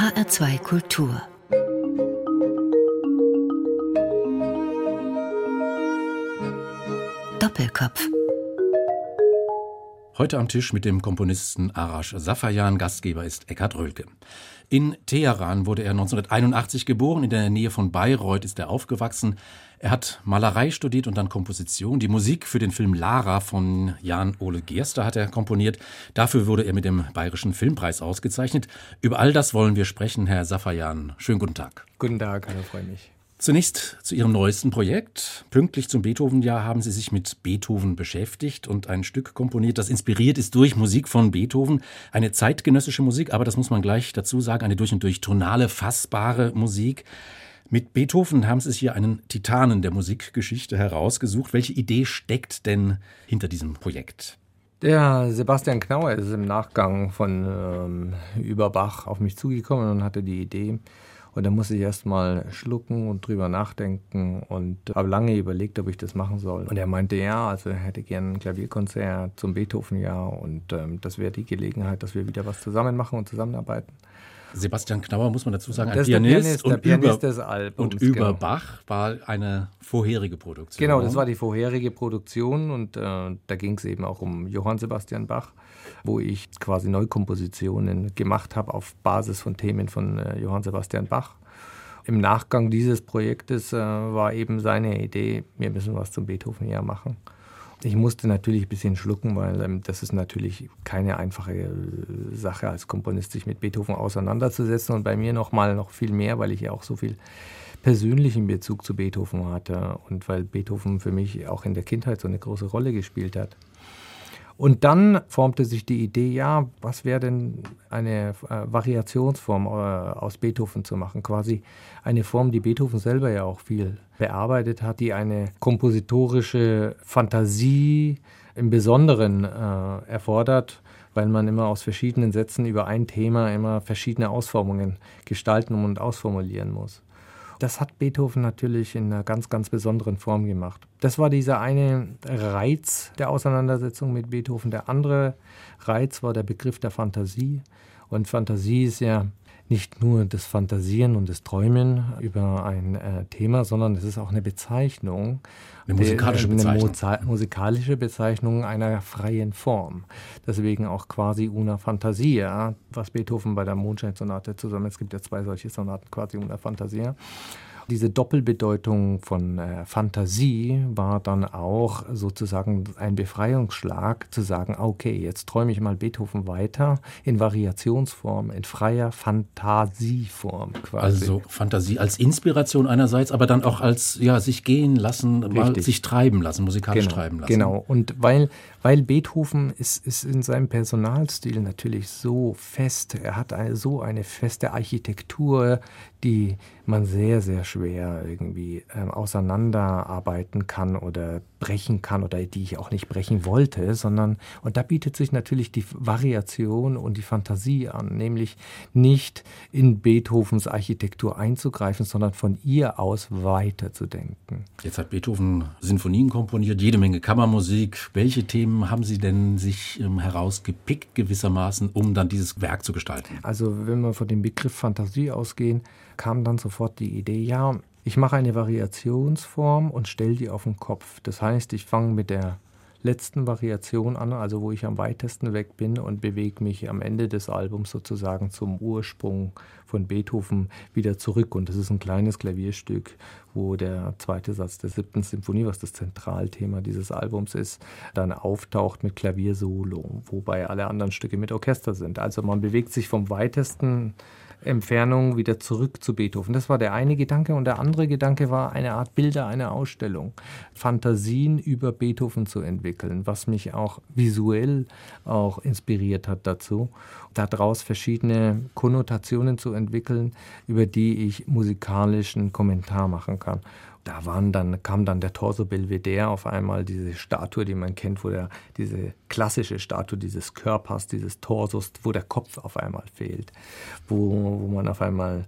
HR2 Kultur Doppelkopf Heute am Tisch mit dem Komponisten Arash Safayan, Gastgeber ist Eckhard Rölke. In Teheran wurde er 1981 geboren, in der Nähe von Bayreuth ist er aufgewachsen. Er hat Malerei studiert und dann Komposition. Die Musik für den Film Lara von Jan Ole Gerster hat er komponiert. Dafür wurde er mit dem Bayerischen Filmpreis ausgezeichnet. Über all das wollen wir sprechen, Herr Safayan. Schönen guten Tag. Guten Tag, hallo, freue mich. Zunächst zu Ihrem neuesten Projekt. Pünktlich zum Beethoven-Jahr haben Sie sich mit Beethoven beschäftigt und ein Stück komponiert, das inspiriert ist durch Musik von Beethoven. Eine zeitgenössische Musik, aber das muss man gleich dazu sagen, eine durch und durch tonale, fassbare Musik. Mit Beethoven haben Sie sich hier einen Titanen der Musikgeschichte herausgesucht. Welche Idee steckt denn hinter diesem Projekt? Der Sebastian Knauer ist im Nachgang von ähm, Überbach auf mich zugekommen und hatte die Idee, und da musste ich erst mal schlucken und drüber nachdenken und habe lange überlegt, ob ich das machen soll. Und er meinte, ja, also er hätte gern ein Klavierkonzert zum Beethoven-Jahr und ähm, das wäre die Gelegenheit, dass wir wieder was zusammen machen und zusammenarbeiten. Sebastian Knauer, muss man dazu sagen, ein Pianist, Pianist, und, Pianist über, des Albums, und über genau. Bach war eine vorherige Produktion. Genau, das war die vorherige Produktion und äh, da ging es eben auch um Johann Sebastian Bach, wo ich quasi Neukompositionen gemacht habe auf Basis von Themen von äh, Johann Sebastian Bach. Im Nachgang dieses Projektes äh, war eben seine Idee, wir müssen was zum Beethoven-Jahr machen. Ich musste natürlich ein bisschen schlucken, weil ähm, das ist natürlich keine einfache äh, Sache als Komponist, sich mit Beethoven auseinanderzusetzen und bei mir noch mal noch viel mehr, weil ich ja auch so viel persönlichen Bezug zu Beethoven hatte und weil Beethoven für mich auch in der Kindheit so eine große Rolle gespielt hat. Und dann formte sich die Idee, ja, was wäre denn eine äh, Variationsform äh, aus Beethoven zu machen? Quasi eine Form, die Beethoven selber ja auch viel bearbeitet hat, die eine kompositorische Fantasie im Besonderen äh, erfordert, weil man immer aus verschiedenen Sätzen über ein Thema immer verschiedene Ausformungen gestalten und ausformulieren muss. Das hat Beethoven natürlich in einer ganz, ganz besonderen Form gemacht. Das war dieser eine Reiz der Auseinandersetzung mit Beethoven. Der andere Reiz war der Begriff der Fantasie. Und Fantasie ist ja nicht nur das Fantasieren und das Träumen über ein äh, Thema, sondern es ist auch eine Bezeichnung. Eine musikalische eine Bezeichnung. Eine musikalische Bezeichnung einer freien Form. Deswegen auch quasi una fantasia, was Beethoven bei der Mondscheinsonate zusammen, es gibt ja zwei solche Sonaten, quasi una fantasia diese Doppelbedeutung von äh, Fantasie war dann auch sozusagen ein Befreiungsschlag, zu sagen, okay, jetzt träume ich mal Beethoven weiter in Variationsform, in freier Fantasieform quasi. Also Fantasie als Inspiration einerseits, aber dann auch als ja sich gehen lassen, mal sich treiben lassen, musikalisch genau, treiben lassen. Genau. Und weil weil Beethoven ist, ist in seinem Personalstil natürlich so fest. Er hat eine, so eine feste Architektur, die man sehr, sehr schwer irgendwie ähm, auseinanderarbeiten kann oder brechen kann oder die ich auch nicht brechen wollte, sondern, und da bietet sich natürlich die Variation und die Fantasie an, nämlich nicht in Beethovens Architektur einzugreifen, sondern von ihr aus weiterzudenken. Jetzt hat Beethoven Sinfonien komponiert, jede Menge Kammermusik. Welche Themen haben Sie denn sich ähm, herausgepickt gewissermaßen, um dann dieses Werk zu gestalten? Also wenn wir von dem Begriff Fantasie ausgehen, kam dann sofort die Idee, ja, ich mache eine Variationsform und stelle die auf den Kopf. Das heißt, ich fange mit der letzten Variation an, also wo ich am weitesten weg bin und bewege mich am Ende des Albums sozusagen zum Ursprung von Beethoven wieder zurück. Und das ist ein kleines Klavierstück, wo der zweite Satz der siebten Symphonie, was das Zentralthema dieses Albums ist, dann auftaucht mit Klaviersolo, wobei alle anderen Stücke mit Orchester sind. Also man bewegt sich vom weitesten Entfernung wieder zurück zu Beethoven. Das war der eine Gedanke. Und der andere Gedanke war, eine Art Bilder, eine Ausstellung, Fantasien über Beethoven zu entwickeln, was mich auch visuell auch inspiriert hat dazu, daraus verschiedene Konnotationen zu entwickeln, über die ich musikalischen Kommentar machen kann da waren dann, kam dann der Torso Belvedere auf einmal, diese Statue, die man kennt, wo der, diese klassische Statue dieses Körpers, dieses Torsos, wo der Kopf auf einmal fehlt, wo, wo man auf einmal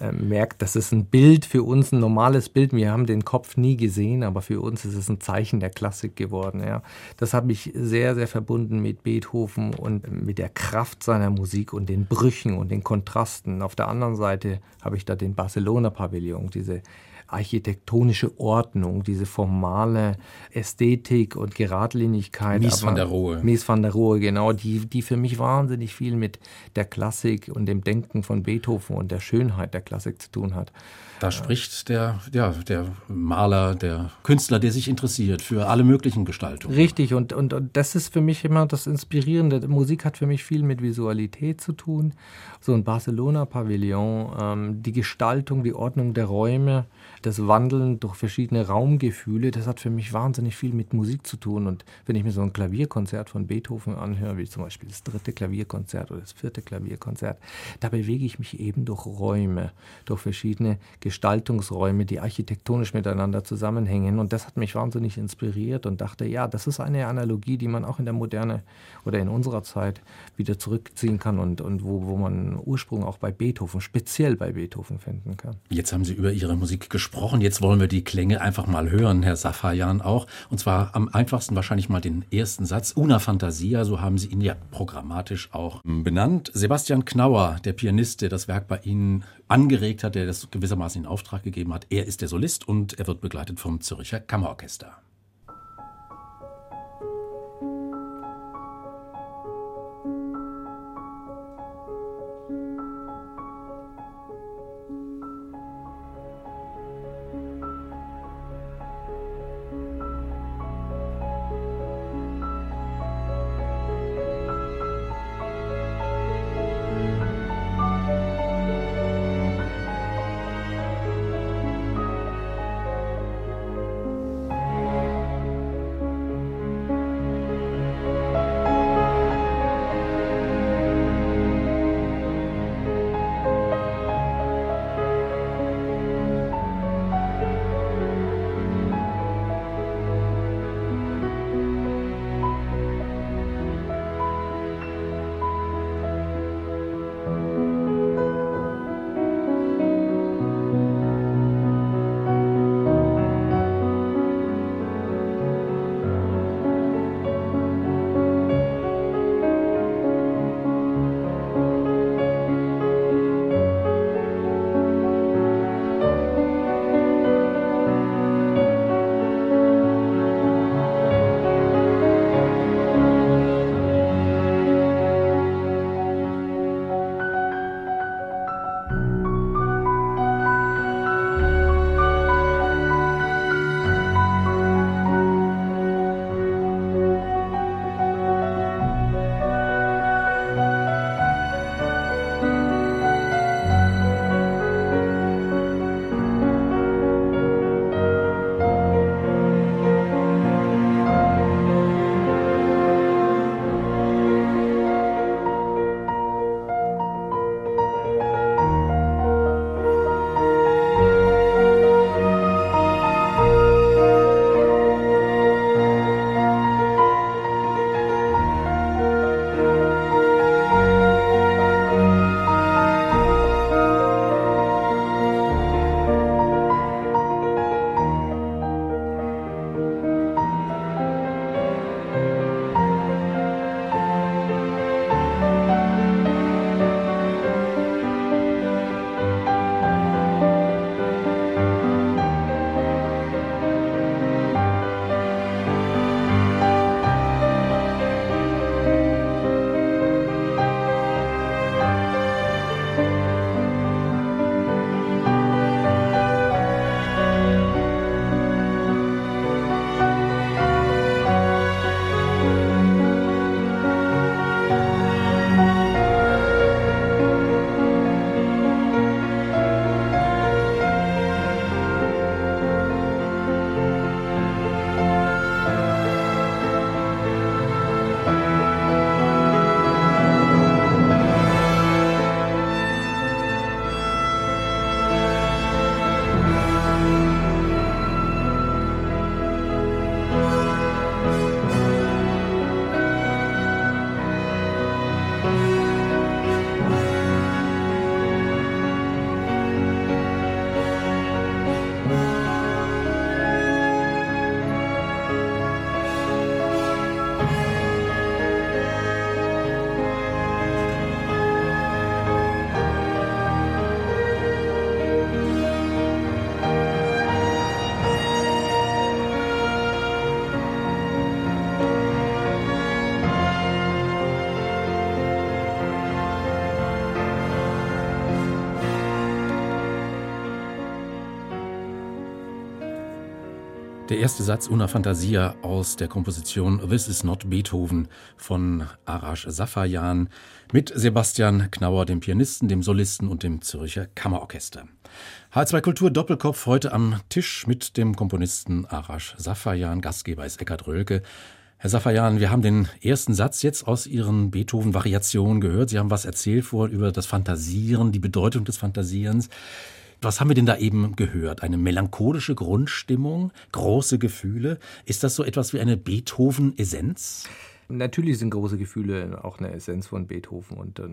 äh, merkt, das ist ein Bild für uns, ein normales Bild. Wir haben den Kopf nie gesehen, aber für uns ist es ein Zeichen der Klassik geworden. Ja. Das habe ich sehr, sehr verbunden mit Beethoven und mit der Kraft seiner Musik und den Brüchen und den Kontrasten. Auf der anderen Seite habe ich da den Barcelona-Pavillon, diese architektonische Ordnung, diese formale Ästhetik und Geradlinigkeit. Mies van der Rohe. Mies van der Rohe, genau, die, die für mich wahnsinnig viel mit der Klassik und dem Denken von Beethoven und der Schönheit der Klassik zu tun hat. Da spricht der, ja, der Maler, der Künstler, der sich interessiert für alle möglichen Gestaltungen. Richtig, und, und, und das ist für mich immer das Inspirierende. Musik hat für mich viel mit Visualität zu tun. So ein Barcelona-Pavillon, ähm, die Gestaltung, die Ordnung der Räume, das Wandeln durch verschiedene Raumgefühle, das hat für mich wahnsinnig viel mit Musik zu tun. Und wenn ich mir so ein Klavierkonzert von Beethoven anhöre, wie zum Beispiel das dritte Klavierkonzert oder das vierte Klavierkonzert, da bewege ich mich eben durch Räume, durch verschiedene Gestaltungsräume, die architektonisch miteinander zusammenhängen. Und das hat mich wahnsinnig inspiriert und dachte, ja, das ist eine Analogie, die man auch in der Moderne oder in unserer Zeit wieder zurückziehen kann und, und wo, wo man Ursprung auch bei Beethoven, speziell bei Beethoven finden kann. Jetzt haben Sie über Ihre Musik gesprochen gesprochen. Jetzt wollen wir die Klänge einfach mal hören, Herr Safayan auch. Und zwar am einfachsten wahrscheinlich mal den ersten Satz. Una Fantasia, so haben Sie ihn ja programmatisch auch benannt. Sebastian Knauer, der Pianist, der das Werk bei Ihnen angeregt hat, der das gewissermaßen in Auftrag gegeben hat, er ist der Solist und er wird begleitet vom Zürcher Kammerorchester. Der erste Satz Una Fantasia aus der Komposition This is not Beethoven von Arash Safayan mit Sebastian Knauer, dem Pianisten, dem Solisten und dem Zürcher Kammerorchester. H2 Kultur Doppelkopf heute am Tisch mit dem Komponisten Arash Safayan. Gastgeber ist Eckhard Rölke. Herr Safayan, wir haben den ersten Satz jetzt aus Ihren Beethoven-Variationen gehört. Sie haben was erzählt vor über das Fantasieren, die Bedeutung des Fantasierens. Was haben wir denn da eben gehört? Eine melancholische Grundstimmung, große Gefühle. Ist das so etwas wie eine Beethoven-Essenz? Natürlich sind große Gefühle auch eine Essenz von Beethoven und äh,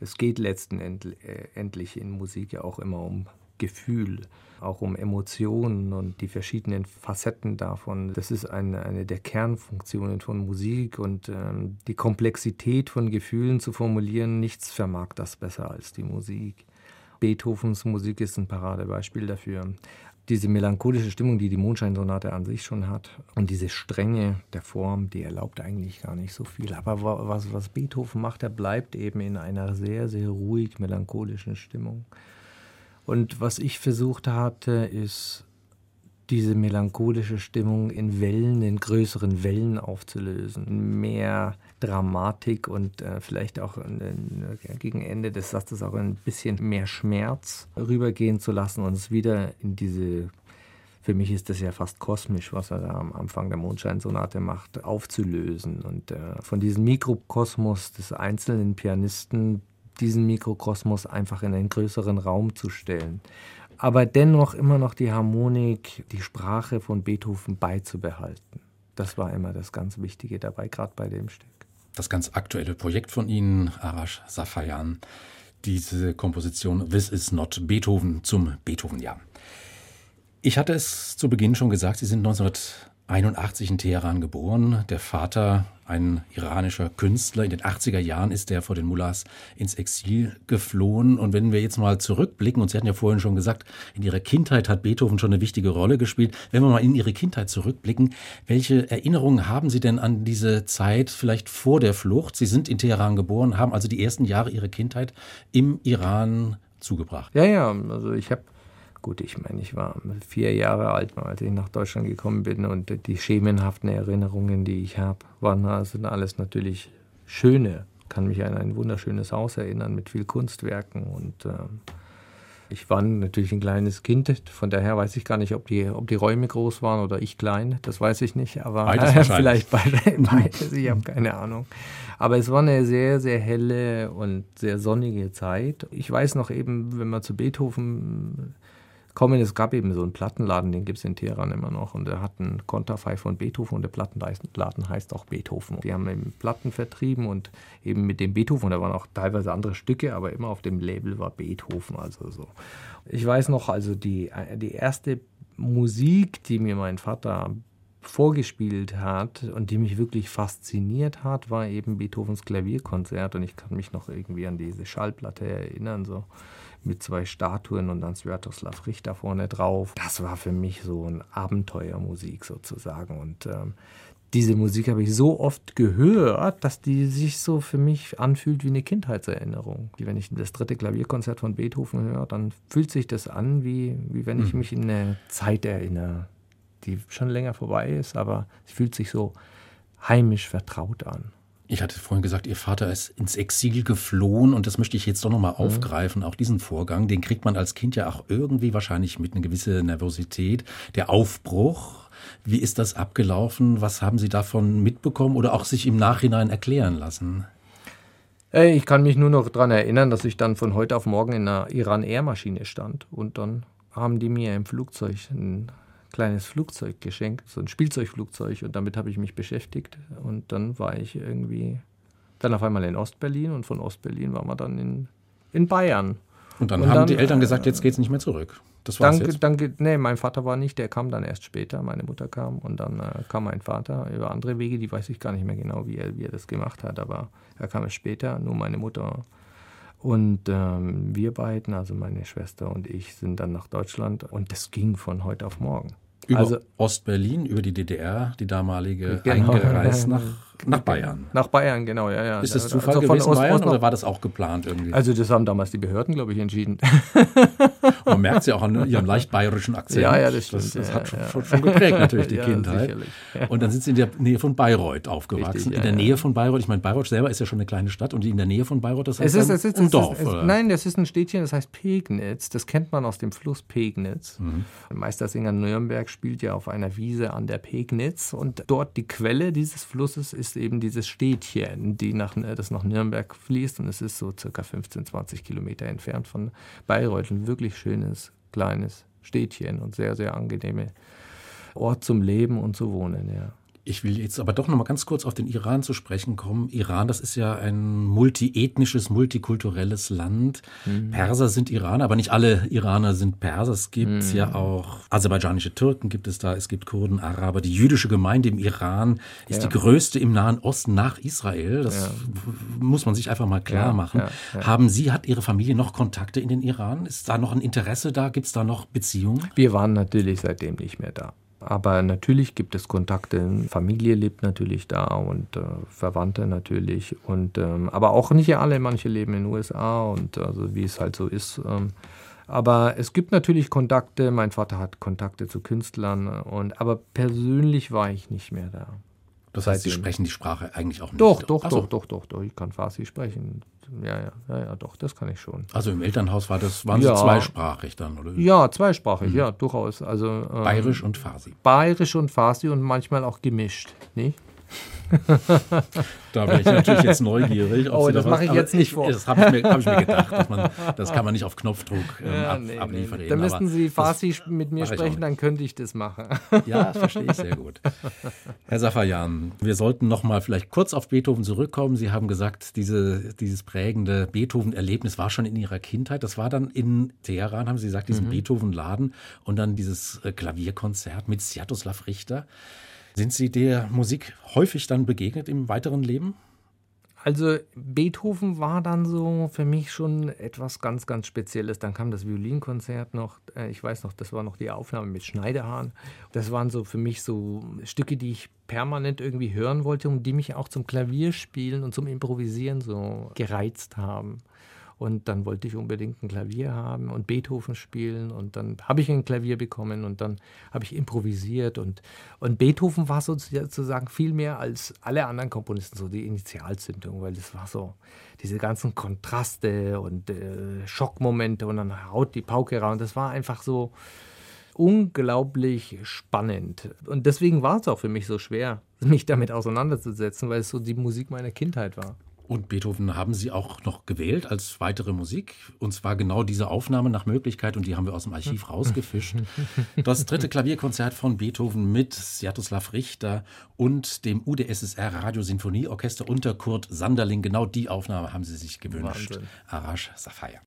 es geht letzten Endlich in Musik ja auch immer um Gefühl, auch um Emotionen und die verschiedenen Facetten davon. Das ist eine, eine der Kernfunktionen von Musik und ähm, die Komplexität von Gefühlen zu formulieren, nichts vermag das besser als die Musik. Beethovens Musik ist ein Paradebeispiel dafür. Diese melancholische Stimmung, die die Mondscheinsonate an sich schon hat und diese Strenge der Form, die erlaubt eigentlich gar nicht so viel. Aber was, was Beethoven macht, er bleibt eben in einer sehr, sehr ruhig melancholischen Stimmung. Und was ich versucht hatte, ist diese melancholische Stimmung in Wellen, in größeren Wellen aufzulösen. Mehr Dramatik und äh, vielleicht auch in, gegen Ende des Satzes auch ein bisschen mehr Schmerz rübergehen zu lassen und es wieder in diese, für mich ist das ja fast kosmisch, was er da am Anfang der Mondscheinsonate macht, aufzulösen und äh, von diesem Mikrokosmos des einzelnen Pianisten diesen Mikrokosmos einfach in einen größeren Raum zu stellen aber dennoch immer noch die Harmonik, die Sprache von Beethoven beizubehalten. Das war immer das ganz Wichtige dabei, gerade bei dem Stück. Das ganz aktuelle Projekt von Ihnen, Arash Safayan, diese Komposition This is not Beethoven zum Beethoven-Jahr. Ich hatte es zu Beginn schon gesagt, Sie sind 1981 in Teheran geboren. Der Vater ein iranischer Künstler. In den 80er Jahren ist er vor den Mullahs ins Exil geflohen. Und wenn wir jetzt mal zurückblicken, und Sie hatten ja vorhin schon gesagt, in Ihrer Kindheit hat Beethoven schon eine wichtige Rolle gespielt. Wenn wir mal in Ihre Kindheit zurückblicken, welche Erinnerungen haben Sie denn an diese Zeit vielleicht vor der Flucht? Sie sind in Teheran geboren, haben also die ersten Jahre Ihrer Kindheit im Iran zugebracht. Ja, ja, also ich habe Gut, ich meine, ich war vier Jahre alt, als ich nach Deutschland gekommen bin und die schemenhaften Erinnerungen, die ich habe, waren also alles natürlich schöne. Ich kann mich an ein wunderschönes Haus erinnern mit viel Kunstwerken und äh, ich war natürlich ein kleines Kind, von daher weiß ich gar nicht, ob die, ob die Räume groß waren oder ich klein, das weiß ich nicht, aber beides vielleicht beide, beides, ich habe keine Ahnung. Aber es war eine sehr, sehr helle und sehr sonnige Zeit. Ich weiß noch eben, wenn man zu Beethoven kommen. Es gab eben so einen Plattenladen, den gibt es in Teheran immer noch. Und der hat einen Konterfei von Beethoven und der Plattenladen heißt auch Beethoven. Die haben eben Platten vertrieben und eben mit dem Beethoven, da waren auch teilweise andere Stücke, aber immer auf dem Label war Beethoven. Also so. Ich weiß noch, also die, die erste Musik, die mir mein Vater vorgespielt hat und die mich wirklich fasziniert hat, war eben Beethovens Klavierkonzert und ich kann mich noch irgendwie an diese Schallplatte erinnern, so mit zwei Statuen und dann Sviatoslav Richter vorne drauf. Das war für mich so ein Abenteuermusik sozusagen. Und ähm, diese Musik habe ich so oft gehört, dass die sich so für mich anfühlt wie eine Kindheitserinnerung. Wenn ich das dritte Klavierkonzert von Beethoven höre, dann fühlt sich das an, wie, wie wenn ich mhm. mich in eine Zeit erinnere, die schon länger vorbei ist, aber es fühlt sich so heimisch vertraut an. Ich hatte vorhin gesagt, Ihr Vater ist ins Exil geflohen und das möchte ich jetzt doch nochmal mhm. aufgreifen. Auch diesen Vorgang, den kriegt man als Kind ja auch irgendwie wahrscheinlich mit einer gewissen Nervosität. Der Aufbruch, wie ist das abgelaufen? Was haben Sie davon mitbekommen oder auch sich im Nachhinein erklären lassen? Ich kann mich nur noch daran erinnern, dass ich dann von heute auf morgen in einer Iran-Air-Maschine stand und dann haben die mir im Flugzeug ein kleines Flugzeug geschenkt, so ein Spielzeugflugzeug und damit habe ich mich beschäftigt und dann war ich irgendwie dann auf einmal in Ostberlin und von Ostberlin waren wir dann in, in Bayern. Und dann und haben dann, die Eltern gesagt, jetzt geht es nicht mehr zurück. Das war's dann, jetzt. Dann, nee, mein Vater war nicht, der kam dann erst später, meine Mutter kam und dann äh, kam mein Vater über andere Wege, die weiß ich gar nicht mehr genau, wie er, wie er das gemacht hat, aber er kam erst später, nur meine Mutter und ähm, wir beiden, also meine Schwester und ich, sind dann nach Deutschland und das ging von heute auf morgen. Über also, Ostberlin, über die DDR, die damalige genau, eingereist nach Nach Bayern. Nach Bayern, genau, ja, ja. Ist das Zufall also gewesen, Ost Bayern, oder war das auch geplant irgendwie? Also das haben damals die Behörden, glaube ich, entschieden. Man merkt es ja auch an ihrem leicht bayerischen Akzent. Ja, ja, das stimmt. Das, das ja, hat schon, ja. schon, schon, geprägt natürlich die Ja, Kindheit. sicherlich. Und dann sind Sie in der Nähe von Bayreuth aufgewachsen. Richtig, in der ja. Nähe von Bayreuth, ich meine, Bayreuth selber ist ja schon eine kleine Stadt und in der Nähe von Bayreuth, das Es heißt ist, es ist, ein es Dorf. ist, es, oder? nein, das ist ein Städtchen, das heißt Pegnitz. Das kennt man aus dem Fluss Pegnitz. Mhm. Meistersinger Nürnberg spielt ja auf einer Wiese an der Pegnitz und dort die Quelle dieses Flusses ist eben dieses Städtchen, die nach, das nach Nürnberg fließt und es ist so circa 15, 20 Kilometer entfernt von Bayreuth. Ein wirklich schönes, kleines Städtchen und sehr, sehr angenehme Ort zum Leben und zu wohnen, ja. Ich will jetzt aber doch noch mal ganz kurz auf den Iran zu sprechen kommen. Iran, das ist ja ein multiethnisches, multikulturelles Land. Mhm. Perser sind Iraner, aber nicht alle Iraner sind Perser. Es gibt Mhm. ja auch aserbaidschanische Türken, gibt es da, es gibt Kurden, Araber. Die jüdische Gemeinde im Iran ist Ja. die größte im Nahen Osten nach Israel. Das Ja. muss man sich einfach mal klar machen. ja. Haben Sie, hat Ihre Familie noch Kontakte in den Iran? Ist da noch ein Interesse da? Gibt es da noch Beziehungen? Wir waren natürlich seitdem nicht mehr da. Aber natürlich gibt es Kontakte. Familie lebt natürlich da und äh, Verwandte natürlich. Und, ähm, aber auch nicht alle. Manche leben in den USA und also wie es halt so ist. Ähm, aber es gibt natürlich Kontakte. Mein Vater hat Kontakte zu Künstlern. Und, aber persönlich war ich nicht mehr da. Das heißt, Sie sprechen die Sprache eigentlich auch nicht. Doch, doch, so. doch, doch, doch, doch. Ich kann Farsi sprechen. Ja, ja, ja, ja, doch, das kann ich schon. Also im Elternhaus war das, waren Ja. Sie zweisprachig dann, oder? Ja, zweisprachig, ja, durchaus. Also ähm, Bayerisch und Farsi. Bayerisch und Farsi und manchmal auch gemischt. Nicht? Da wäre ich natürlich jetzt neugierig. Oh, das was- mache ich jetzt nicht vor. Das habe ich, mir- hab ich mir gedacht. Man, das kann man nicht auf Knopfdruck ähm, Ja, ab, nee, abliefern. nee. Da müssten Sie das- Farsi mit mir sprechen, dann könnte ich das machen. Ja, das verstehe ich sehr gut. Herr Safayan, wir sollten noch mal vielleicht kurz auf Beethoven zurückkommen. Sie haben gesagt, diese, dieses prägende Beethoven-Erlebnis war schon in Ihrer Kindheit. Das war dann in Teheran, haben Sie gesagt, Mhm. diesen Beethoven-Laden und dann dieses äh, Klavierkonzert mit Sviatoslav Richter. Sind Sie der Musik häufig dann begegnet im weiteren Leben? Also Beethoven war dann so für mich schon etwas ganz, ganz Spezielles. Dann kam das Violinkonzert noch. Äh, Ich weiß noch, das war noch die Aufnahme mit Schneiderhahn. Das waren so für mich so Stücke, die ich permanent irgendwie hören wollte und die mich auch zum Klavierspielen und zum Improvisieren so gereizt haben. Und dann wollte ich unbedingt ein Klavier haben und Beethoven spielen. Und dann habe ich ein Klavier bekommen und dann habe ich improvisiert. Und, und Beethoven war sozusagen viel mehr als alle anderen Komponisten so die Initialzündung, weil das war so diese ganzen Kontraste und äh, Schockmomente und dann haut die Pauke raus. Das war einfach so unglaublich spannend. Und deswegen war es auch für mich so schwer, mich damit auseinanderzusetzen, weil es so die Musik meiner Kindheit war. Und Beethoven haben Sie auch noch gewählt als weitere Musik. Und zwar genau diese Aufnahme nach Möglichkeit. Und die haben wir aus dem Archiv rausgefischt. Das dritte Klavierkonzert von Beethoven mit Sviatoslav Richter und dem UdSSR Radiosinfonieorchester unter Kurt Sanderling. Genau die Aufnahme haben Sie sich gewünscht. Wahnsinn. Arash Safaya.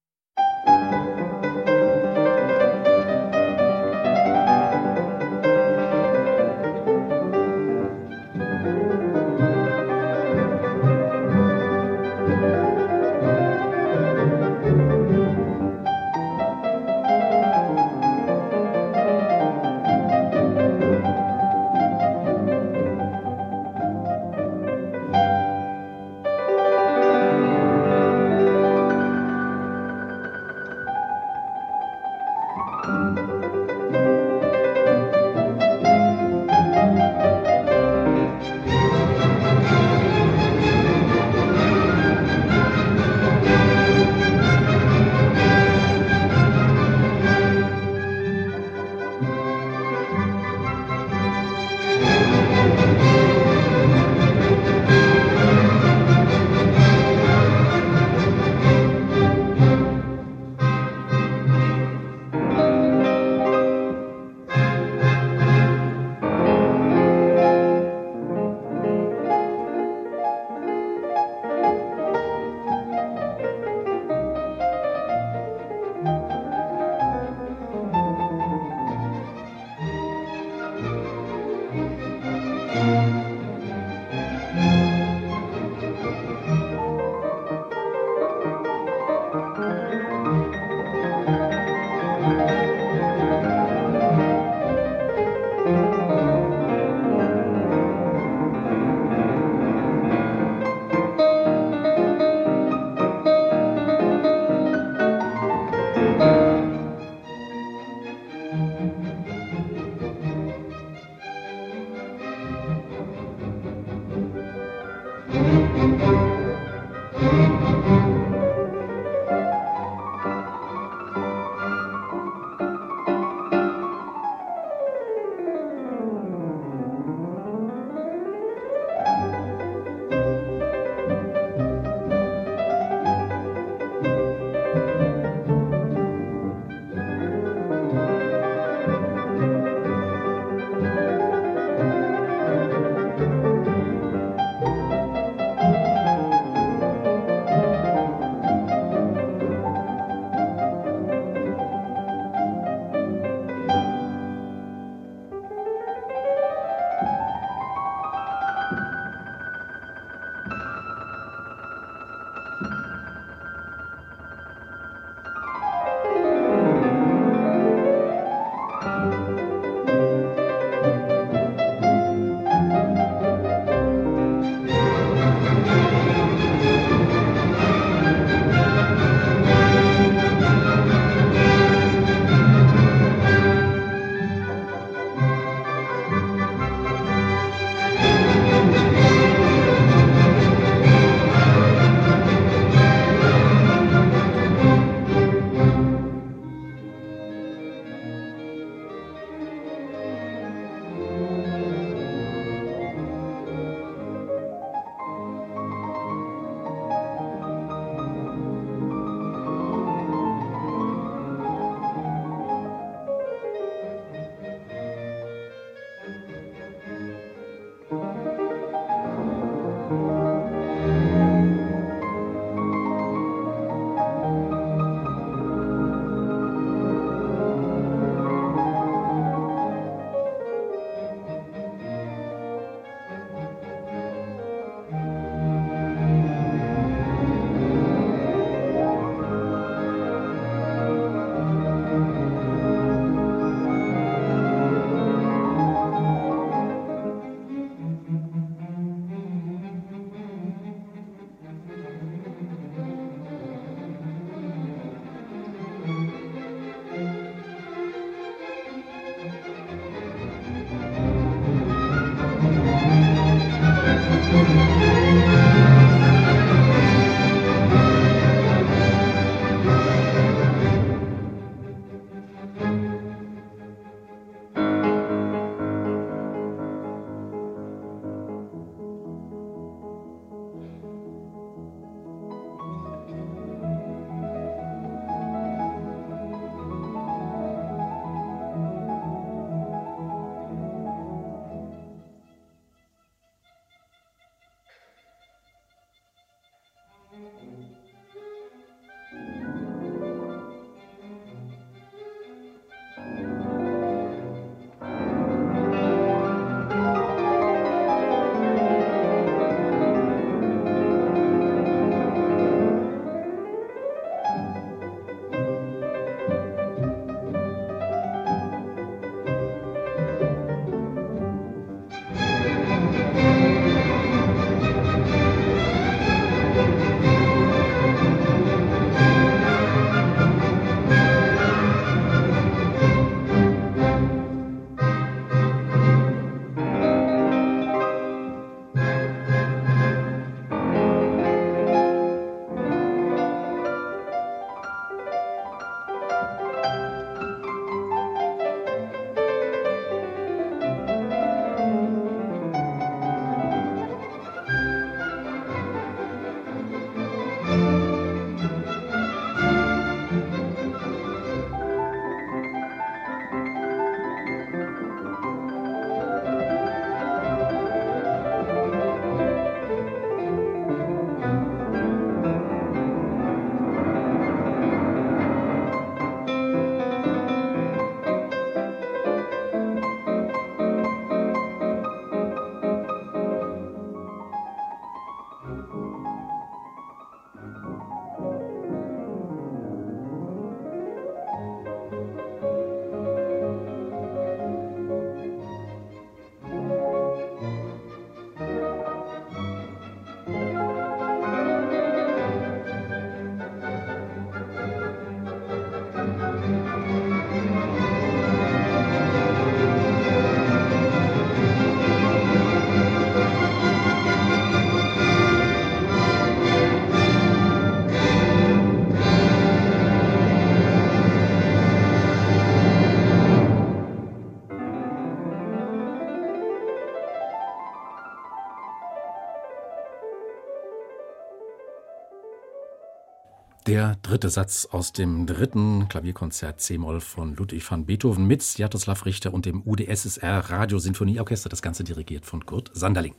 Der dritte Satz aus dem dritten Klavierkonzert C-Moll von Ludwig van Beethoven mit Jatoslav Richter und dem UdSSR Radiosinfonieorchester, das Ganze dirigiert von Kurt Sanderling.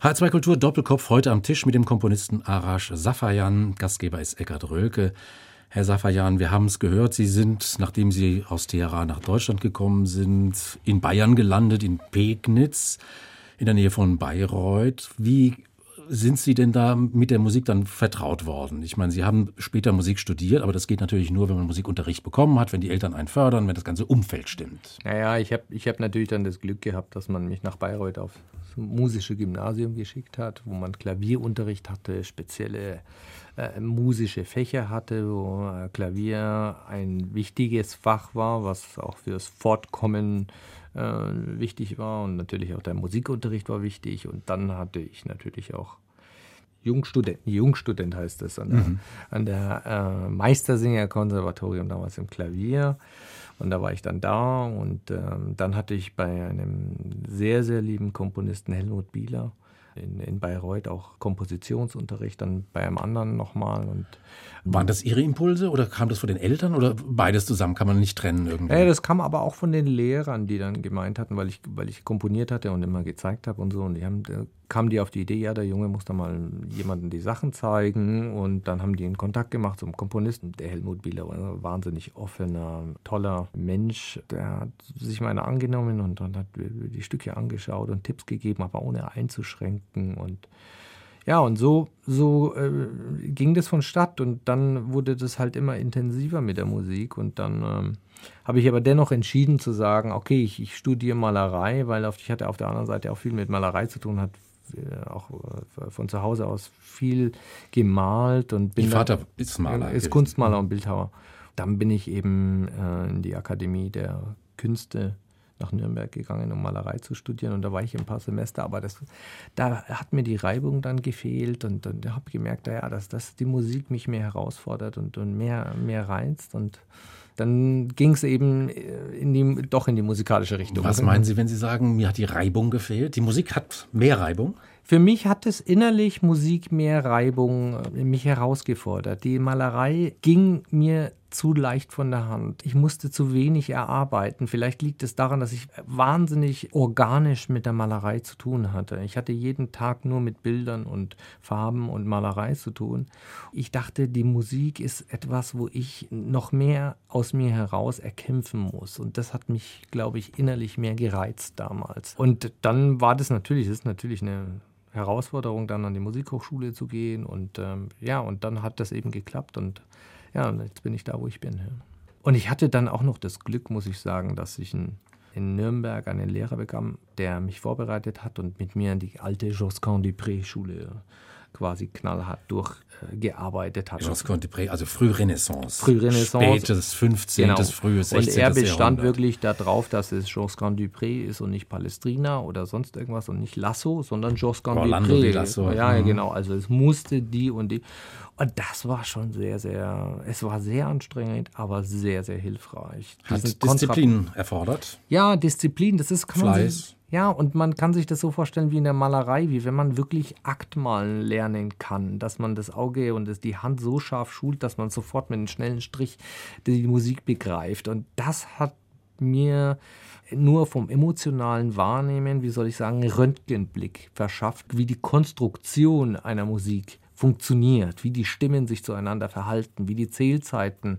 H2 Kultur Doppelkopf heute am Tisch mit dem Komponisten Arash Safayan. Gastgeber ist Eckhard Rölke. Herr Safayan, wir haben es gehört, Sie sind, nachdem Sie aus Teheran nach Deutschland gekommen sind, in Bayern gelandet, in Pegnitz, in der Nähe von Bayreuth. Wie sind Sie denn da mit der Musik dann vertraut worden? Ich meine, Sie haben später Musik studiert, aber das geht natürlich nur, wenn man Musikunterricht bekommen hat, wenn die Eltern einen fördern, wenn das ganze Umfeld stimmt. Naja, ich habe ich hab natürlich dann das Glück gehabt, dass man mich nach Bayreuth aufs musische Gymnasium geschickt hat, wo man Klavierunterricht hatte, spezielle äh, musische Fächer hatte, wo äh, Klavier ein wichtiges Fach war, was auch fürs Fortkommen äh, wichtig war und natürlich auch der Musikunterricht war wichtig und dann hatte ich natürlich auch Jungstudent, Jungstudent heißt das, an der, mhm. an der äh, Meistersinger-Konservatorium damals im Klavier. Und da war ich dann da und ähm, dann hatte ich bei einem sehr, sehr lieben Komponisten Helmut Bieler in, in Bayreuth auch Kompositionsunterricht, dann bei einem anderen nochmal. Und Waren das Ihre Impulse oder kam das von den Eltern oder beides zusammen? Kann man nicht trennen irgendwie? Ja, das kam aber auch von den Lehrern, die dann gemeint hatten, weil ich, weil ich komponiert hatte und immer gezeigt habe und so. Und die haben kam die auf die Idee, ja, der Junge muss da mal jemanden die Sachen zeigen. Und dann haben die in Kontakt gemacht zum Komponisten. Der Helmut Bieler ein wahnsinnig offener, toller Mensch. Der hat sich meine angenommen und dann hat die Stücke angeschaut und Tipps gegeben, aber ohne einzuschränken. Und ja, und so, so äh, ging das vonstatt. Und dann wurde das halt immer intensiver mit der Musik. Und dann ähm, habe ich aber dennoch entschieden zu sagen, okay, ich, ich studiere Malerei, weil auf, ich hatte auf der anderen Seite auch viel mit Malerei zu tun, hat äh, auch äh, von zu Hause aus viel gemalt und bin. Ihr Vater ist Maler. Ist Kunstmaler und Bildhauer. Dann bin ich eben äh, in die Akademie der Künste nach Nürnberg gegangen, um Malerei zu studieren. Und da war ich ein paar Semester, aber das, da hat mir die Reibung dann gefehlt und, und habe gemerkt, ja, dass, dass die Musik mich mehr herausfordert und, und mehr, mehr reizt. Und dann ging es eben in die, doch in die musikalische Richtung. Was meinen Sie, wenn Sie sagen, mir hat die Reibung gefehlt? Die Musik hat mehr Reibung? Für mich hat es innerlich Musik mehr Reibung äh, mich herausgefordert. Die Malerei ging mir zu leicht von der Hand. Ich musste zu wenig erarbeiten. Vielleicht liegt es daran, dass ich wahnsinnig organisch mit der Malerei zu tun hatte. Ich hatte jeden Tag nur mit Bildern und Farben und Malerei zu tun. Ich dachte, die Musik ist etwas, wo ich noch mehr aus mir heraus erkämpfen muss. Und das hat mich, glaube ich, innerlich mehr gereizt damals. Und dann war das natürlich, das ist natürlich eine Herausforderung, dann an die Musikhochschule zu gehen. Und ähm, ja, und dann hat das eben geklappt. Und ja, jetzt bin ich da, wo ich bin. Und ich hatte dann auch noch das Glück, muss ich sagen, dass ich in, in Nürnberg einen Lehrer bekam, der mich vorbereitet hat und mit mir in die alte Josquin-Dupré-Schule quasi knallhart durchgearbeitet hat. Also Frührenaissance. Frührenaissance. Spätes 15., genau. frühes 16. Und er bestand Jahrhundert. wirklich darauf, dass es Josquin Dupré ist und nicht Palestrina oder sonst irgendwas und nicht Lasso, sondern Josquin Dupré. Lasso. Ja, genau. Also es musste die und die. Und das war schon sehr, sehr, es war sehr anstrengend, aber sehr, sehr hilfreich. Hat Disziplin erfordert? Ja, Disziplin, das ist, kann Fleiß. man sich, ja, und man kann sich das so vorstellen wie in der Malerei, wie wenn man wirklich Akt malen lernen kann, dass man das Auge und das, die Hand so scharf schult, dass man sofort mit einem schnellen Strich die Musik begreift. Und das hat mir nur vom emotionalen Wahrnehmen, wie soll ich sagen, Röntgenblick verschafft, wie die Konstruktion einer Musik funktioniert, wie die Stimmen sich zueinander verhalten, wie die Zählzeiten, äh,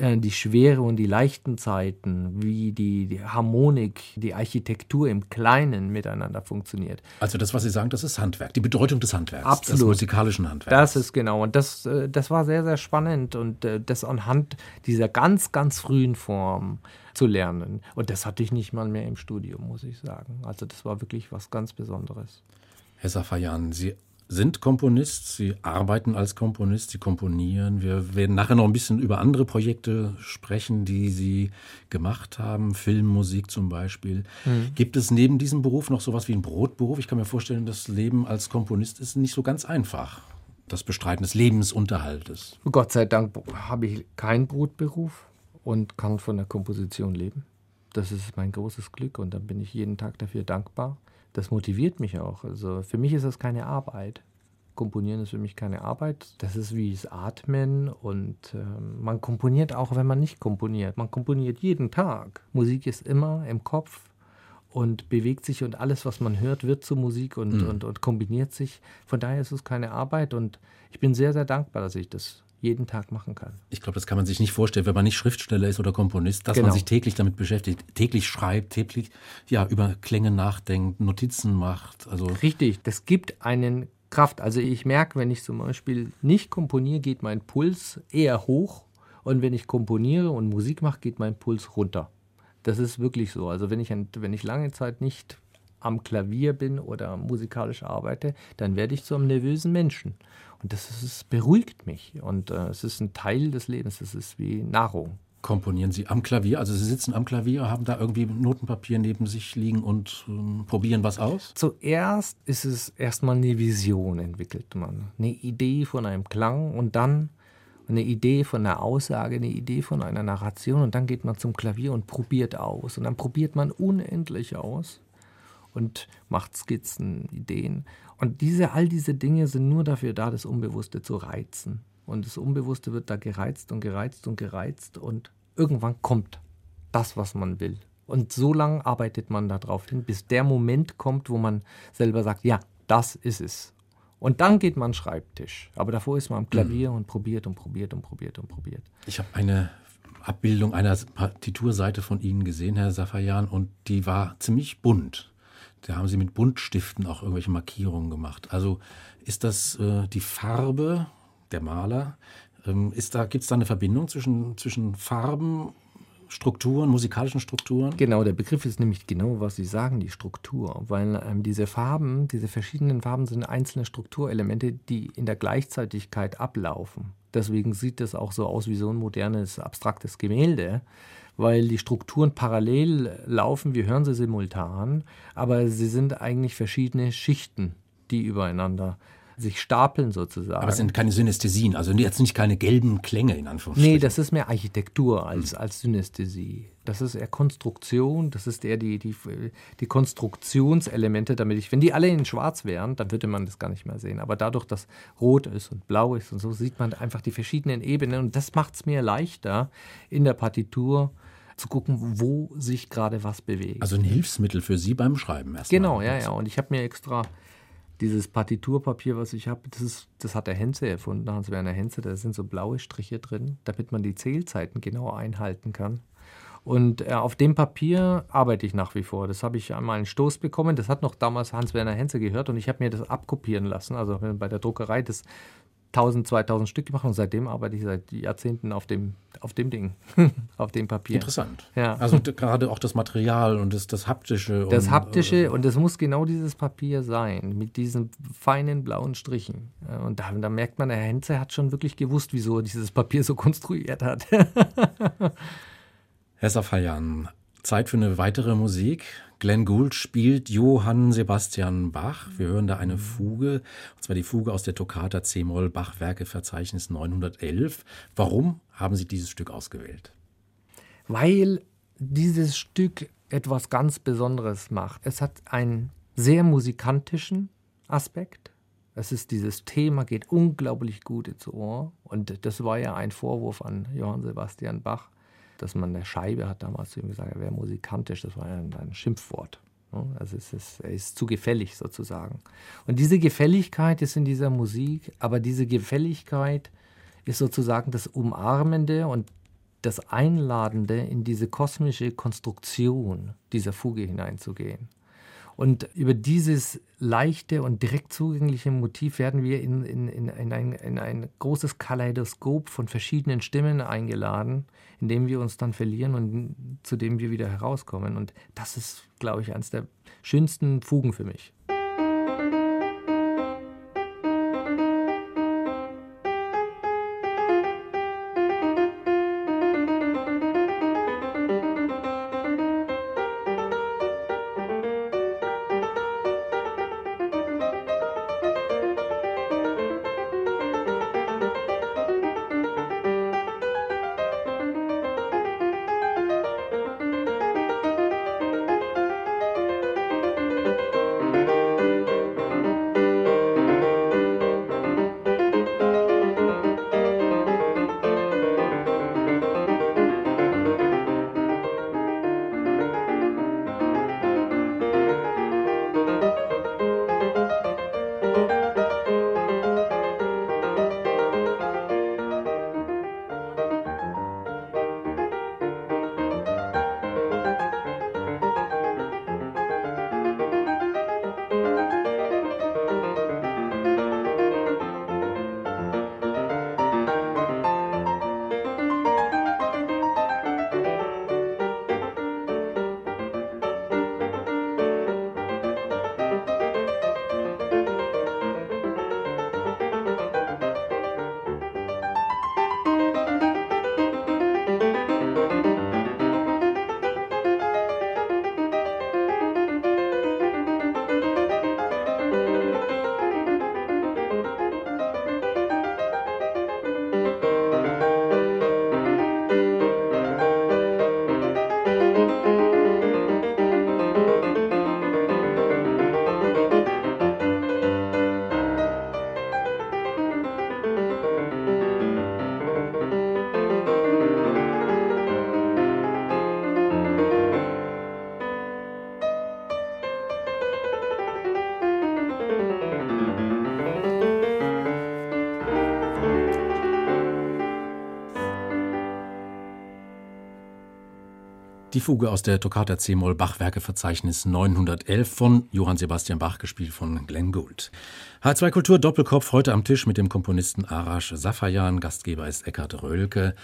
die schwere und die leichten Zeiten, wie die, die, Harmonik, die Architektur im Kleinen miteinander funktioniert. Also das, was Sie sagen, das ist Handwerk, die Bedeutung des Handwerks, Absolut. des musikalischen Handwerks. Das ist genau und das, äh, das war sehr, sehr spannend und äh, das anhand dieser ganz, ganz frühen Form zu lernen. Und das hatte ich nicht mal mehr im Studium, muss ich sagen. Also das war wirklich was ganz Besonderes. Herr Safayan, Sie sind Komponist, Sie arbeiten als Komponist, Sie komponieren. Wir werden nachher noch ein bisschen über andere Projekte sprechen, die Sie gemacht haben, Filmmusik zum Beispiel. Mhm. Gibt es neben diesem Beruf noch sowas wie einen Brotberuf? Ich kann mir vorstellen, das Leben als Komponist ist nicht so ganz einfach. Das Bestreiten des Lebensunterhaltes. Gott sei Dank habe ich keinen Brotberuf und kann von der Komposition leben. Das ist mein großes Glück und da bin ich jeden Tag dafür dankbar das motiviert mich auch. Also für mich ist das keine Arbeit. Komponieren ist für mich keine Arbeit. Das ist wie das Atmen und äh, man komponiert auch, wenn man nicht komponiert. Man komponiert jeden Tag. Musik ist immer im Kopf und bewegt sich und alles, was man hört, wird zur Musik und, mhm. und, und kombiniert sich. Von daher ist es keine Arbeit und ich bin sehr, sehr dankbar, dass ich das jeden Tag machen kann. Ich glaube, das kann man sich nicht vorstellen, wenn man nicht Schriftsteller ist oder Komponist, dass genau. man sich täglich damit beschäftigt, täglich schreibt, täglich ja, über Klänge nachdenkt, Notizen macht. Also Richtig, das gibt einen Kraft. Also ich merke, wenn ich zum Beispiel nicht komponiere, geht mein Puls eher hoch und wenn ich komponiere und Musik mache, geht mein Puls runter. Das ist wirklich so. Also wenn ich, wenn ich lange Zeit nicht am Klavier bin oder musikalisch arbeite, dann werde ich zu einem nervösen Menschen. Und das, ist, das beruhigt mich. Und äh, es ist ein Teil des Lebens. Es ist wie Nahrung. Komponieren Sie am Klavier? Also Sie sitzen am Klavier, haben da irgendwie Notenpapier neben sich liegen und ähm, probieren was aus? Zuerst ist es erstmal eine Vision, entwickelt man. Eine Idee von einem Klang und dann eine Idee von einer Aussage, eine Idee von einer Narration und dann geht man zum Klavier und probiert aus. Und dann probiert man unendlich aus und macht Skizzen, Ideen. Und diese, all diese Dinge sind nur dafür da, das Unbewusste zu reizen. Und das Unbewusste wird da gereizt und gereizt und gereizt und irgendwann kommt das, was man will. Und so lange arbeitet man darauf hin, bis der Moment kommt, wo man selber sagt, ja, das ist es. Und dann geht man Schreibtisch. Aber davor ist man am Klavier mhm. und probiert und probiert und probiert und probiert. Ich habe eine Abbildung einer Partiturseite von Ihnen gesehen, Herr Safayan, und die war ziemlich bunt. Da haben Sie mit Buntstiften auch irgendwelche Markierungen gemacht. Also ist das äh, die Farbe der Maler? Ähm, da, Gibt es da eine Verbindung zwischen, zwischen Farben Strukturen, musikalischen Strukturen? Genau, der Begriff ist nämlich genau, was Sie sagen, die Struktur. Weil ähm, diese Farben, diese verschiedenen Farben sind einzelne Strukturelemente, die in der Gleichzeitigkeit ablaufen. Deswegen sieht das auch so aus wie so ein modernes, abstraktes Gemälde weil die Strukturen parallel laufen, wir hören sie simultan, aber sie sind eigentlich verschiedene Schichten, die übereinander sich stapeln sozusagen. Aber es sind keine Synästhesien, also jetzt nicht keine gelben Klänge in Anführungsstrichen. Nee, das ist mehr Architektur als, hm. als Synästhesie. Das ist eher Konstruktion, das ist eher die, die, die Konstruktionselemente, damit ich, wenn die alle in schwarz wären, dann würde man das gar nicht mehr sehen. Aber dadurch, dass rot ist und blau ist und so, sieht man einfach die verschiedenen Ebenen und das macht es mir leichter in der Partitur zu gucken, wo sich gerade was bewegt. Also ein Hilfsmittel für Sie beim Schreiben erstmal. Genau, ja, ja. Und ich habe mir extra dieses Partiturpapier, was ich habe, das, das hat der Henze erfunden, Hans-Werner Henze. Da sind so blaue Striche drin, damit man die Zählzeiten genau einhalten kann. Und äh, auf dem Papier arbeite ich nach wie vor. Das habe ich einmal einen Stoß bekommen. Das hat noch damals Hans-Werner Henze gehört und ich habe mir das abkopieren lassen. Also bei der Druckerei das 1000, 2000 Stück gemacht und seitdem arbeite ich seit Jahrzehnten auf dem, auf dem Ding, auf dem Papier. Interessant. Ja. Also gerade auch das Material und das, das Haptische. Das und, Haptische äh, und es muss genau dieses Papier sein, mit diesen feinen blauen Strichen. Und da, da merkt man, der Henze hat schon wirklich gewusst, wieso er dieses Papier so konstruiert hat. Herr Safayan, Zeit für eine weitere Musik. Glenn Gould spielt Johann Sebastian Bach. Wir hören da eine Fuge, und zwar die Fuge aus der Toccata C-Moll Bach Werkeverzeichnis 911. Warum haben Sie dieses Stück ausgewählt? Weil dieses Stück etwas ganz Besonderes macht. Es hat einen sehr musikantischen Aspekt. Es ist dieses Thema, geht unglaublich gut ins Ohr. Und das war ja ein Vorwurf an Johann Sebastian Bach, dass man der Scheibe hat damals zu ihm gesagt, er wäre musikantisch, das war ein, ein Schimpfwort. Also es ist, er ist zu gefällig sozusagen. Und diese Gefälligkeit ist in dieser Musik, aber diese Gefälligkeit ist sozusagen das Umarmende und das Einladende in diese kosmische Konstruktion dieser Fuge hineinzugehen. Und über dieses leichte und direkt zugängliche Motiv werden wir in, in, in, in, ein, in ein großes Kaleidoskop von verschiedenen Stimmen eingeladen, in dem wir uns dann verlieren und zu dem wir wieder herauskommen. Und das ist, glaube ich, eines der schönsten Fugen für mich. Die Fuge aus der Toccata C-Moll Bachwerkeverzeichnis 911 von Johann Sebastian Bach, gespielt von Glenn Gould. H2 Kultur Doppelkopf heute am Tisch mit dem Komponisten Arash Safayan. Gastgeber ist Eckhard Röhlke.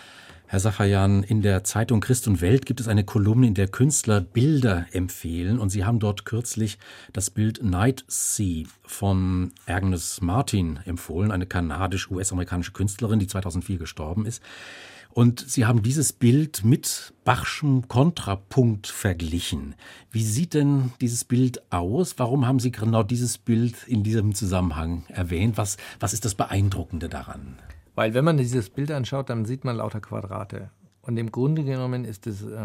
Herr Safayan, in der Zeitung Christ und Welt gibt es eine Kolumne, in der Künstler Bilder empfehlen. Und Sie haben dort kürzlich das Bild Night Sea von Agnes Martin empfohlen, eine kanadisch-US-amerikanische Künstlerin, die 2004 gestorben ist. Und Sie haben dieses Bild mit Bachschem Kontrapunkt verglichen. Wie sieht denn dieses Bild aus? Warum haben Sie genau dieses Bild in diesem Zusammenhang erwähnt? Was, was ist das Beeindruckende daran? Weil wenn man dieses Bild anschaut, dann sieht man lauter Quadrate. Und im Grunde genommen ist es äh,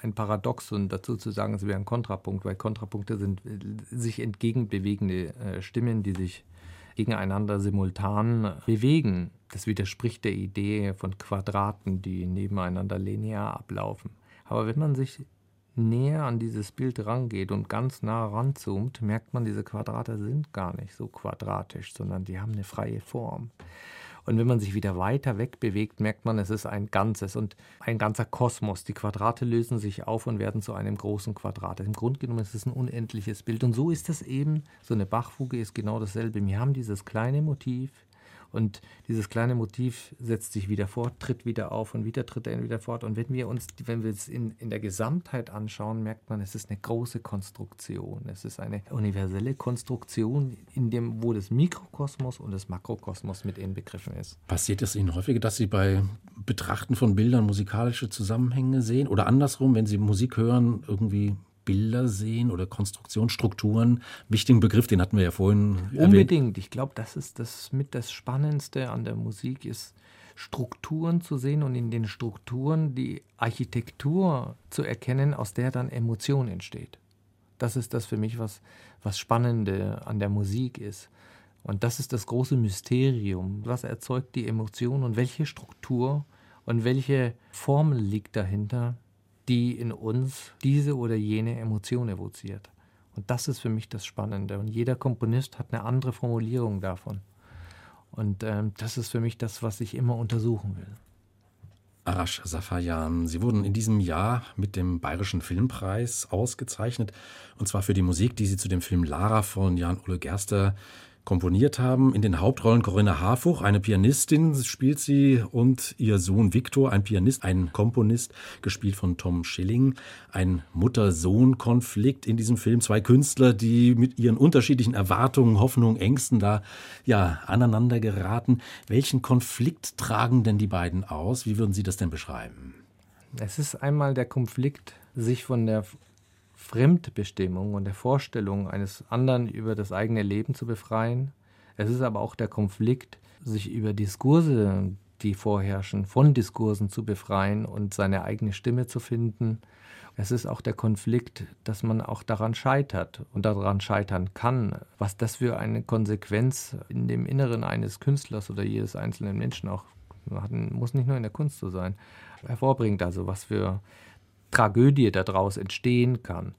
ein Paradox und dazu zu sagen, es wäre ein Kontrapunkt, weil Kontrapunkte sind äh, sich entgegenbewegende äh, Stimmen, die sich gegeneinander simultan bewegen. Das widerspricht der Idee von Quadraten, die nebeneinander linear ablaufen. Aber wenn man sich näher an dieses Bild rangeht und ganz nah ranzoomt, merkt man, diese Quadrate sind gar nicht so quadratisch, sondern die haben eine freie Form. Und wenn man sich wieder weiter weg bewegt, merkt man, es ist ein Ganzes und ein ganzer Kosmos. Die Quadrate lösen sich auf und werden zu einem großen Quadrat. Im Grunde genommen ist es ein unendliches Bild. Und so ist es eben, so eine Bachfuge ist genau dasselbe. Wir haben dieses kleine Motiv, und dieses kleine Motiv setzt sich wieder fort, tritt wieder auf und wieder tritt er wieder fort. Und wenn wir uns, wenn wir es in, in der Gesamtheit anschauen, merkt man, es ist eine große Konstruktion. Es ist eine universelle Konstruktion, in dem, wo das Mikrokosmos und das Makrokosmos mit inbegriffen ist. Passiert es Ihnen häufiger, dass Sie bei Betrachten von Bildern musikalische Zusammenhänge sehen? Oder andersrum, wenn Sie Musik hören, irgendwie Bilder sehen oder Konstruktionsstrukturen. Wichtigen Begriff, den hatten wir ja vorhin Unbedingt. Erwähnt. Ich glaube, das ist das mit das Spannendste an der Musik ist, Strukturen zu sehen und in den Strukturen die Architektur zu erkennen, aus der dann Emotion entsteht. Das ist das für mich, was, was Spannende an der Musik ist. Und das ist das große Mysterium. Was erzeugt die Emotion und welche Struktur und welche Formel liegt dahinter, die in uns diese oder jene Emotion evoziert. Und das ist für mich das Spannende. Und jeder Komponist hat eine andere Formulierung davon. Und ähm, das ist für mich das, was ich immer untersuchen will. Arash Safayan, Sie wurden in diesem Jahr mit dem Bayerischen Filmpreis ausgezeichnet. Und zwar für die Musik, die Sie zu dem Film Lara von Jan-Ole Gerster komponiert haben. In den Hauptrollen Corinna Harfuch, eine Pianistin spielt sie und ihr Sohn Viktor, ein Pianist, ein Komponist, gespielt von Tom Schilling. Ein Mutter-Sohn-Konflikt in diesem Film. Zwei Künstler, die mit ihren unterschiedlichen Erwartungen, Hoffnungen, Ängsten da ja aneinander geraten. Welchen Konflikt tragen denn die beiden aus? Wie würden Sie das denn beschreiben? Es ist einmal der Konflikt, sich von der Fremdbestimmung und der Vorstellung eines anderen über das eigene Leben zu befreien. Es ist aber auch der Konflikt, sich über Diskurse, die vorherrschen, von Diskursen zu befreien und seine eigene Stimme zu finden. Es ist auch der Konflikt, dass man auch daran scheitert und daran scheitern kann, was das für eine Konsequenz in dem Inneren eines Künstlers oder jedes einzelnen Menschen auch muss nicht nur in der Kunst so sein, hervorbringt. Also was für Tragödie daraus entstehen kann,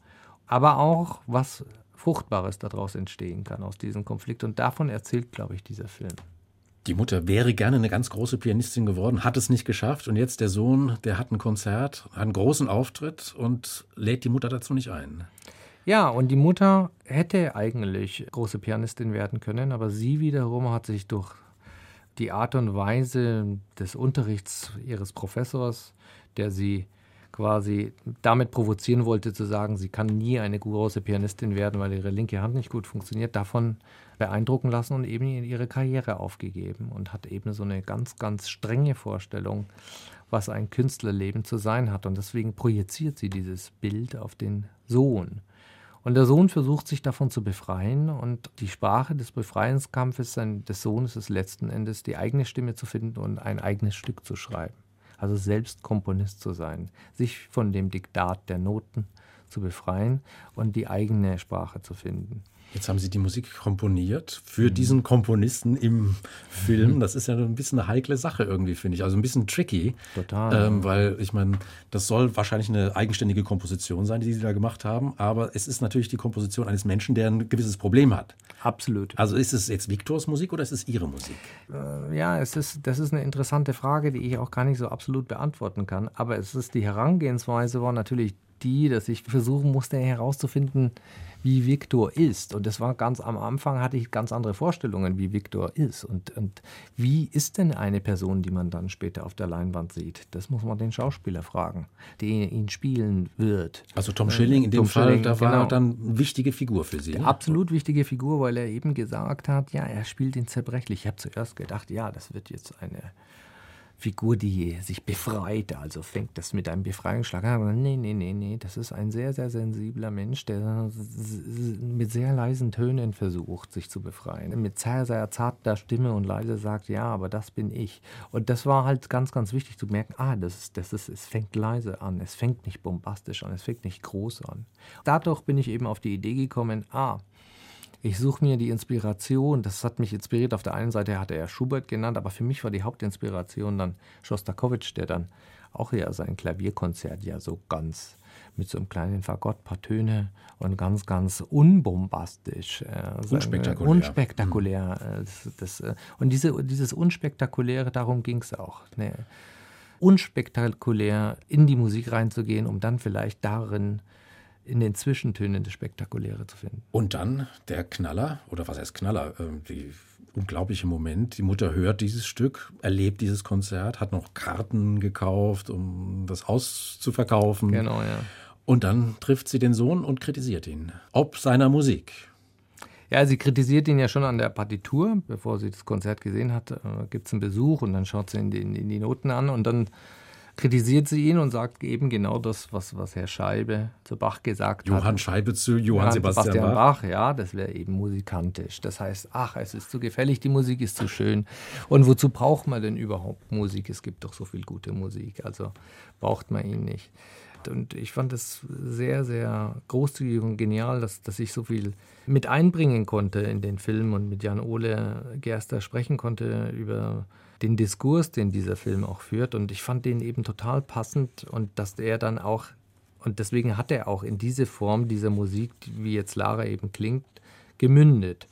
aber auch was Fruchtbares daraus entstehen kann aus diesem Konflikt. Und davon erzählt, glaube ich, dieser Film. Die Mutter wäre gerne eine ganz große Pianistin geworden, hat es nicht geschafft. Und jetzt der Sohn, der hat ein Konzert, einen großen Auftritt und lädt die Mutter dazu nicht ein. Ja, und die Mutter hätte eigentlich große Pianistin werden können, aber sie wiederum hat sich durch die Art und Weise des Unterrichts ihres Professors, der sie quasi damit provozieren wollte, zu sagen, sie kann nie eine große Pianistin werden, weil ihre linke Hand nicht gut funktioniert, davon beeindrucken lassen und eben ihre Karriere aufgegeben und hat eben so eine ganz, ganz strenge Vorstellung, was ein Künstlerleben zu sein hat. Und deswegen projiziert sie dieses Bild auf den Sohn. Und der Sohn versucht sich davon zu befreien und die Sprache des Befreiungskampfes des Sohnes ist letzten Endes die eigene Stimme zu finden und ein eigenes Stück zu schreiben also selbst Komponist zu sein, sich von dem Diktat der Noten zu befreien und die eigene Sprache zu finden. Jetzt haben Sie die Musik komponiert für mhm. diesen Komponisten im Film. Das ist ja ein bisschen eine heikle Sache irgendwie, finde ich. Also ein bisschen tricky. Total. Ähm, weil ich meine, das soll wahrscheinlich eine eigenständige Komposition sein, die Sie da gemacht haben. Aber es ist natürlich die Komposition eines Menschen, der ein gewisses Problem hat. Absolut. Also ist es jetzt Viktors Musik oder ist es Ihre Musik? Äh, ja, es ist, das ist eine interessante Frage, die ich auch gar nicht so absolut beantworten kann. Aber es ist die Herangehensweise war natürlich die, dass ich versuchen musste herauszufinden, wie Viktor ist. Und das war ganz am Anfang, hatte ich ganz andere Vorstellungen, wie Viktor ist. Und, und wie ist denn eine Person, die man dann später auf der Leinwand sieht? Das muss man den Schauspieler fragen, der ihn spielen wird. Also Tom Schilling in dem Tom Fall, Schilling, da war genau. dann eine wichtige Figur für Sie. Ne? Absolut wichtige Figur, weil er eben gesagt hat, ja, er spielt ihn zerbrechlich. Ich habe zuerst gedacht, ja, das wird jetzt eine Figur, die sich befreit, also fängt das mit einem Befreiungsschlag an. Nee, nee, nee, nee, das ist ein sehr, sehr sensibler Mensch, der mit sehr leisen Tönen versucht, sich zu befreien. Mit sehr, sehr zarter Stimme und leise sagt, ja, aber das bin ich. Und das war halt ganz, ganz wichtig zu merken, ah, das ist, das ist, es fängt leise an, es fängt nicht bombastisch an, es fängt nicht groß an. Dadurch bin ich eben auf die Idee gekommen, ah, ich suche mir die Inspiration. Das hat mich inspiriert. Auf der einen Seite hatte er Schubert genannt, aber für mich war die Hauptinspiration dann Schostakowitsch, der dann auch ja sein Klavierkonzert ja so ganz mit so einem kleinen Fagott, paar Töne und ganz, ganz unbombastisch. Äh, unspektakulär. Unspektakulär. Äh, das, das, äh, und diese, dieses Unspektakuläre, darum ging es auch. Ne? Unspektakulär in die Musik reinzugehen, um dann vielleicht darin in den Zwischentönen das Spektakuläre zu finden. Und dann der Knaller, oder was heißt Knaller, ähm, die unglaubliche Moment. Die Mutter hört dieses Stück, erlebt dieses Konzert, hat noch Karten gekauft, um das auszuverkaufen. Genau, ja. Und dann trifft sie den Sohn und kritisiert ihn. Ob seiner Musik. Ja, sie kritisiert ihn ja schon an der Partitur. Bevor sie das Konzert gesehen hat, äh, gibt es einen Besuch und dann schaut sie in die, in die Noten an und dann kritisiert sie ihn und sagt eben genau das, was, was Herr Scheibe zu Bach gesagt Johann hat. Johann Scheibe zu Johann, Johann Sebastian, Sebastian Bach. Bach. Ja, das wäre eben musikantisch. Das heißt, ach, es ist zu gefällig, die Musik ist zu schön. Und wozu braucht man denn überhaupt Musik? Es gibt doch so viel gute Musik, also braucht man ihn nicht. Und ich fand es sehr, sehr großzügig und genial, dass, dass ich so viel mit einbringen konnte in den Film und mit Jan Ole Gerster sprechen konnte über den Diskurs, den dieser Film auch führt. Und ich fand den eben total passend und dass er dann auch, und deswegen hat er auch in diese Form dieser Musik, wie jetzt Lara eben klingt, gemündet.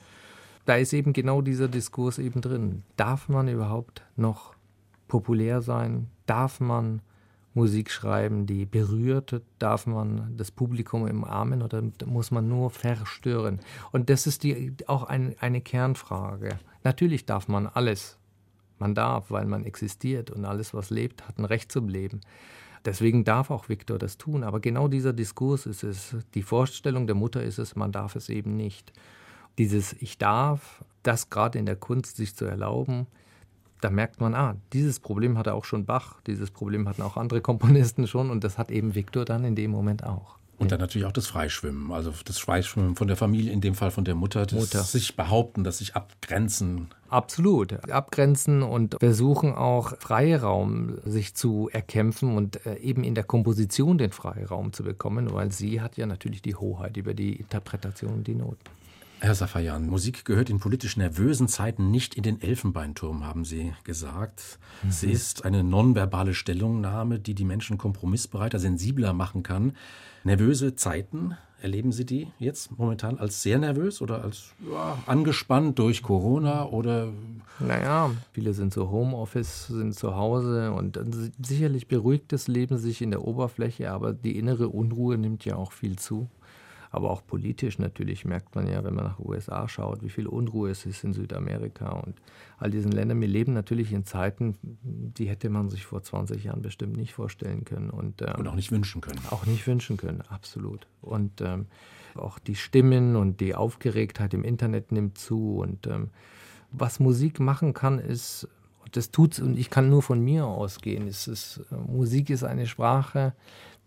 Da ist eben genau dieser Diskurs eben drin. Darf man überhaupt noch populär sein? Darf man Musik schreiben, die berührt? Darf man das Publikum umarmen oder muss man nur verstören? Und das ist die, auch ein, eine Kernfrage. Natürlich darf man alles man darf, weil man existiert und alles, was lebt, hat ein Recht zum Leben. Deswegen darf auch Viktor das tun. Aber genau dieser Diskurs ist es. Die Vorstellung der Mutter ist es, man darf es eben nicht. Dieses Ich darf, das gerade in der Kunst sich zu erlauben, da merkt man, ah, dieses Problem hatte auch schon Bach, dieses Problem hatten auch andere Komponisten schon und das hat eben Viktor dann in dem Moment auch. Und dann natürlich auch das Freischwimmen, also das Freischwimmen von der Familie, in dem Fall von der Mutter, das Mutter. sich behaupten, das sich abgrenzen. Absolut, abgrenzen und versuchen auch Freiraum sich zu erkämpfen und äh, eben in der Komposition den Freiraum zu bekommen, weil sie hat ja natürlich die Hoheit über die Interpretation und die Noten. Herr Safayan, Musik gehört in politisch nervösen Zeiten nicht in den Elfenbeinturm, haben Sie gesagt. Mhm. Sie ist eine nonverbale Stellungnahme, die die Menschen kompromissbereiter, sensibler machen kann. Nervöse Zeiten, erleben Sie die jetzt momentan als sehr nervös oder als ja, angespannt durch Corona oder? Naja, viele sind zu Homeoffice, sind zu Hause und sicherlich beruhigt das Leben sich in der Oberfläche, aber die innere Unruhe nimmt ja auch viel zu. Aber auch politisch natürlich merkt man ja, wenn man nach USA schaut, wie viel Unruhe es ist in Südamerika und all diesen Ländern. Wir leben natürlich in Zeiten, die hätte man sich vor 20 Jahren bestimmt nicht vorstellen können. Und, ähm, und auch nicht wünschen können. Auch nicht wünschen können, absolut. Und ähm, auch die Stimmen und die Aufgeregtheit im Internet nimmt zu. Und ähm, was Musik machen kann, ist, das tut's und ich kann nur von mir ausgehen. Ist, äh, Musik ist eine Sprache,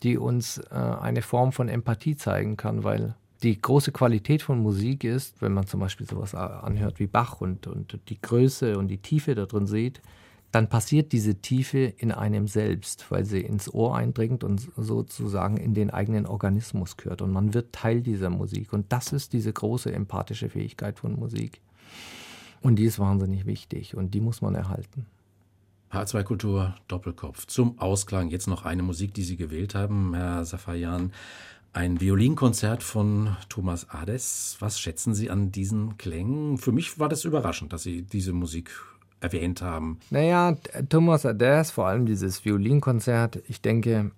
die uns äh, eine Form von Empathie zeigen kann, weil die große Qualität von Musik ist, wenn man zum Beispiel sowas anhört wie Bach und, und die Größe und die Tiefe da drin sieht, dann passiert diese Tiefe in einem selbst, weil sie ins Ohr eindringt und sozusagen in den eigenen Organismus gehört. Und man wird Teil dieser Musik. Und das ist diese große empathische Fähigkeit von Musik. Und die ist wahnsinnig wichtig und die muss man erhalten. H2 Kultur Doppelkopf. Zum Ausklang jetzt noch eine Musik, die Sie gewählt haben, Herr Safayan. Ein Violinkonzert von Thomas Ades. Was schätzen Sie an diesen Klängen? Für mich war das überraschend, dass Sie diese Musik erwähnt haben. Naja, Thomas Ades, vor allem dieses Violinkonzert, ich denke,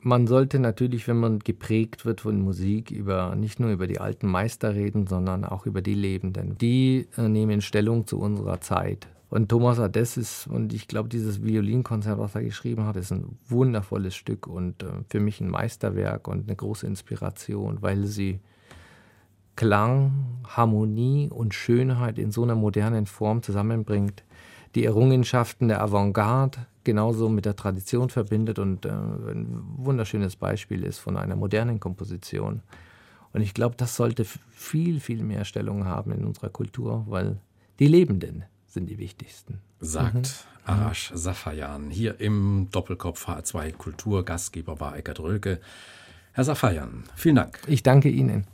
man sollte natürlich, wenn man geprägt wird von Musik, über nicht nur über die alten Meister reden, sondern auch über die Lebenden. Die äh, nehmen Stellung zu unserer Zeit. Und Thomas Ades ist, und ich glaube, dieses Violinkonzert, was er geschrieben hat, ist ein wundervolles Stück und äh, für mich ein Meisterwerk und eine große Inspiration, weil sie Klang, Harmonie und Schönheit in so einer modernen Form zusammenbringt, die Errungenschaften der Avantgarde genauso mit der Tradition verbindet und äh, ein wunderschönes Beispiel ist von einer modernen Komposition. Und ich glaube, das sollte viel, viel mehr Stellung haben in unserer Kultur, weil die Lebenden sind die wichtigsten. Sagt mhm. Arash Safayan hier im Doppelkopf H2 Kultur. Gastgeber war Eckert Rölke. Herr Safayan, vielen Dank. Ich danke Ihnen.